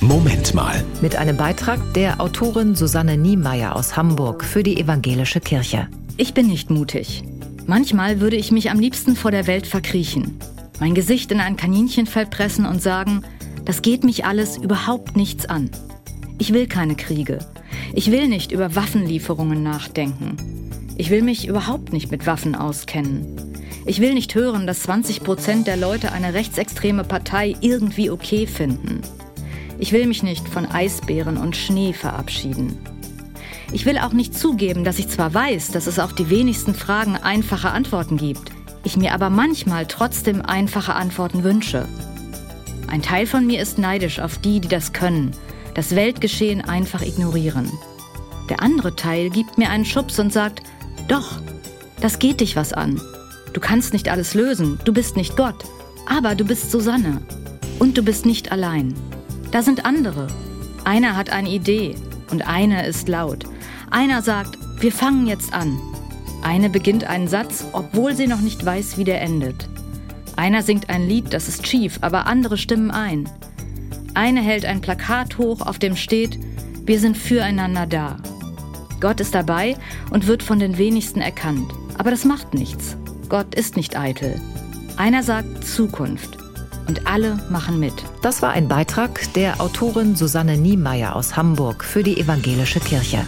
Moment mal. Mit einem Beitrag der Autorin Susanne Niemeyer aus Hamburg für die Evangelische Kirche. Ich bin nicht mutig. Manchmal würde ich mich am liebsten vor der Welt verkriechen, mein Gesicht in ein Kaninchenfell pressen und sagen, das geht mich alles überhaupt nichts an. Ich will keine Kriege. Ich will nicht über Waffenlieferungen nachdenken. Ich will mich überhaupt nicht mit Waffen auskennen. Ich will nicht hören, dass 20 Prozent der Leute eine rechtsextreme Partei irgendwie okay finden. Ich will mich nicht von Eisbären und Schnee verabschieden. Ich will auch nicht zugeben, dass ich zwar weiß, dass es auf die wenigsten Fragen einfache Antworten gibt, ich mir aber manchmal trotzdem einfache Antworten wünsche. Ein Teil von mir ist neidisch auf die, die das können, das Weltgeschehen einfach ignorieren. Der andere Teil gibt mir einen Schubs und sagt, doch, das geht dich was an. Du kannst nicht alles lösen, du bist nicht Gott, aber du bist Susanne. Und du bist nicht allein. Da sind andere. Einer hat eine Idee und eine ist laut. Einer sagt, wir fangen jetzt an. Eine beginnt einen Satz, obwohl sie noch nicht weiß, wie der endet. Einer singt ein Lied, das ist schief, aber andere stimmen ein. Eine hält ein Plakat hoch, auf dem steht, wir sind füreinander da. Gott ist dabei und wird von den wenigsten erkannt. Aber das macht nichts. Gott ist nicht eitel. Einer sagt Zukunft und alle machen mit. Das war ein Beitrag der Autorin Susanne Niemeyer aus Hamburg für die Evangelische Kirche.